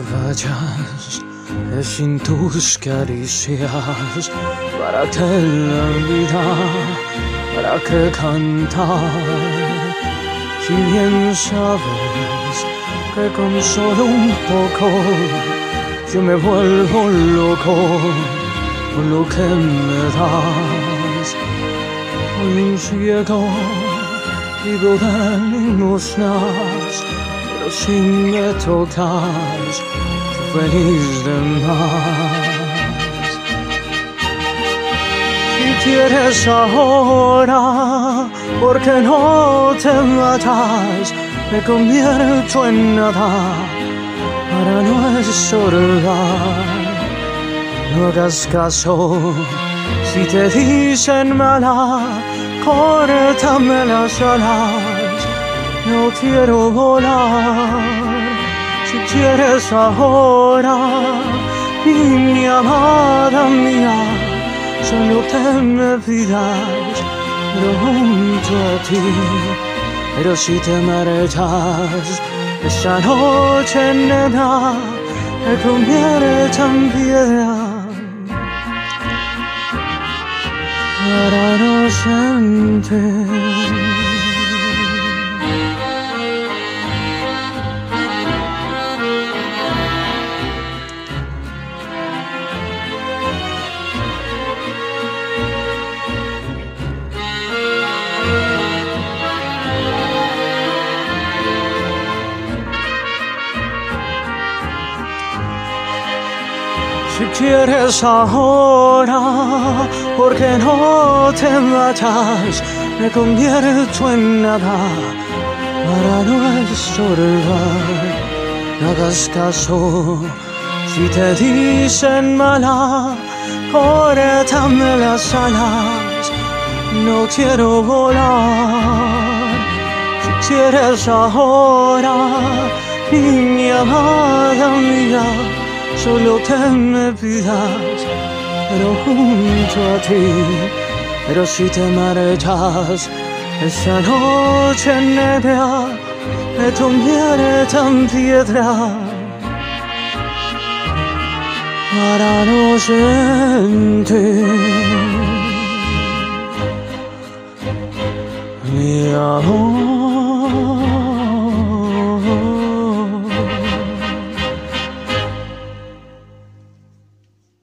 vayas, es sin tus caricias, para que la vida, para que cantar, si bien sabes que con solo un poco yo me vuelvo loco con lo que me das, un ciego vivo de limosnas si me tocas, feliz de más. Si quieres ahora, porque no te matas, me convierto en nada para no estorbar. No hagas caso si te dicen mala, córtame las alas no quiero volar. Si quieres ahora, mi amada mía, solo te me pidas, pero junto a ti. Pero si te marchas, esta noche nena me convierte en piedra. Para no sentir Si quieres ahora, porque no te matas, me convierto en nada para no estorbar. No hagas caso si te dicen mala, córtame las alas, no quiero volar. Si quieres ahora, mi amada mía solo te me pidas, pero junto a ti. Pero si te marchas, esa noche negra me convierte en piedra. Para no sentir mi amor.